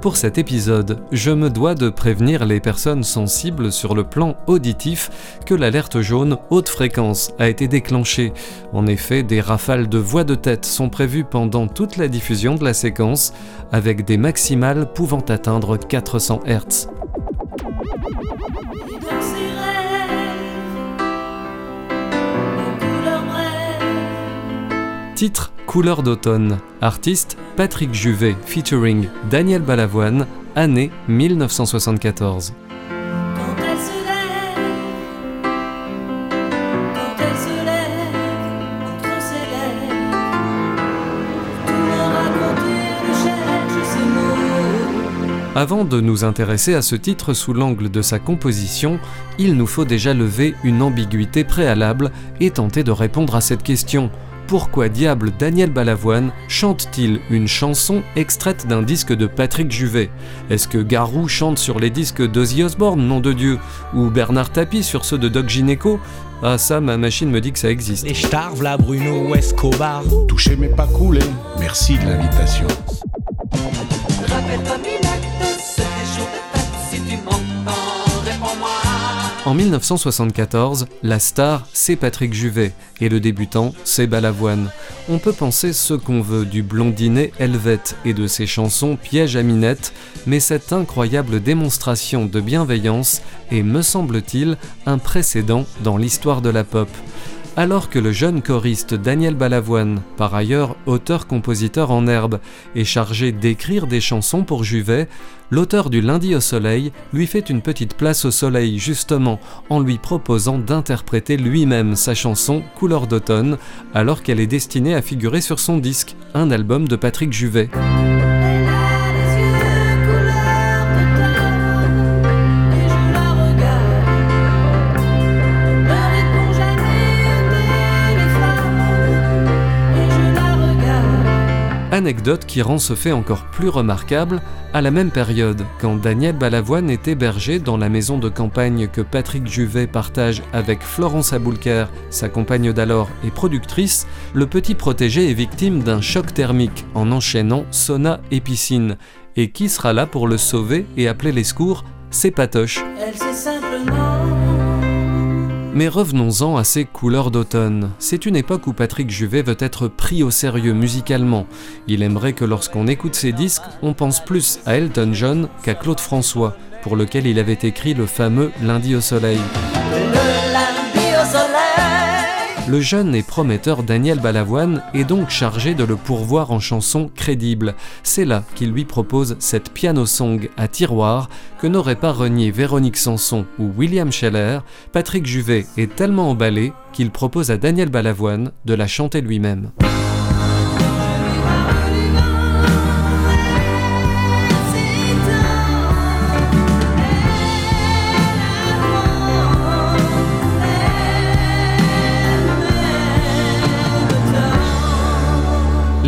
Pour cet épisode, je me dois de prévenir les personnes sensibles sur le plan auditif que l'alerte jaune haute fréquence a été déclenchée. En effet, des rafales de voix de tête sont prévues pendant toute la diffusion de la séquence, avec des maximales pouvant atteindre 400 Hz. Titre Couleur d'automne. Artiste Patrick Juvet featuring Daniel Balavoine. Année 1974. Avant de nous intéresser à ce titre sous l'angle de sa composition, il nous faut déjà lever une ambiguïté préalable et tenter de répondre à cette question pourquoi diable Daniel Balavoine chante-t-il une chanson extraite d'un disque de Patrick Juvet? Est-ce que Garou chante sur les disques d'Ozzy Osbourne, nom de Dieu? Ou Bernard Tapie sur ceux de Doc Gineco? Ah ça, ma machine me dit que ça existe. Et starve la Bruno Escobar. Touché mais pas coulé, merci de l'invitation. En 1974, la star, c'est Patrick Juvet, et le débutant, c'est Balavoine. On peut penser ce qu'on veut du blondinet Helvète et de ses chansons Piège à minette, mais cette incroyable démonstration de bienveillance est, me semble-t-il, un précédent dans l'histoire de la pop alors que le jeune choriste Daniel Balavoine, par ailleurs auteur-compositeur en herbe, est chargé d'écrire des chansons pour Juvet, l'auteur du Lundi au Soleil lui fait une petite place au soleil justement en lui proposant d'interpréter lui-même sa chanson Couleur d'automne, alors qu'elle est destinée à figurer sur son disque, un album de Patrick Juvet. Anecdote qui rend ce fait encore plus remarquable, à la même période, quand Daniel Balavoine est hébergé dans la maison de campagne que Patrick Juvet partage avec Florence Aboulker, sa compagne d'alors et productrice, le petit protégé est victime d'un choc thermique en enchaînant sauna et piscine. Et qui sera là pour le sauver et appeler les secours? C'est Patoche. Mais revenons-en à ces couleurs d'automne. C'est une époque où Patrick Juvet veut être pris au sérieux musicalement. Il aimerait que lorsqu'on écoute ses disques, on pense plus à Elton John qu'à Claude François, pour lequel il avait écrit le fameux Lundi au soleil le jeune et prometteur Daniel Balavoine est donc chargé de le pourvoir en chansons crédibles. C'est là qu'il lui propose cette piano song à tiroir que n'aurait pas renié Véronique Sanson ou William Scheller. Patrick Juvet est tellement emballé qu'il propose à Daniel Balavoine de la chanter lui-même.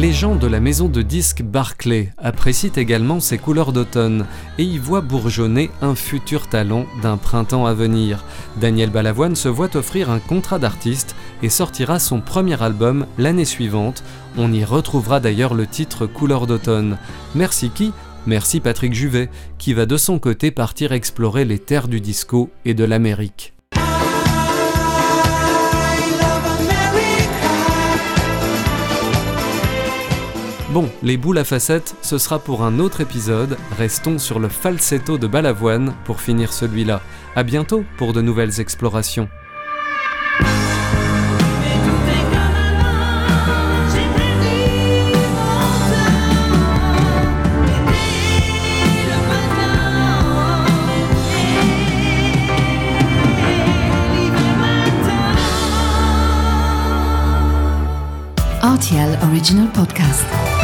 Les gens de la maison de disques Barclay apprécient également ses couleurs d'automne et y voient bourgeonner un futur talent d'un printemps à venir. Daniel Balavoine se voit offrir un contrat d'artiste et sortira son premier album l'année suivante. On y retrouvera d'ailleurs le titre Couleurs d'automne. Merci qui Merci Patrick Juvet, qui va de son côté partir explorer les terres du disco et de l'Amérique. Bon, les boules à facettes, ce sera pour un autre épisode. Restons sur le falsetto de Balavoine pour finir celui-là. À bientôt pour de nouvelles explorations. RTL Original Podcast.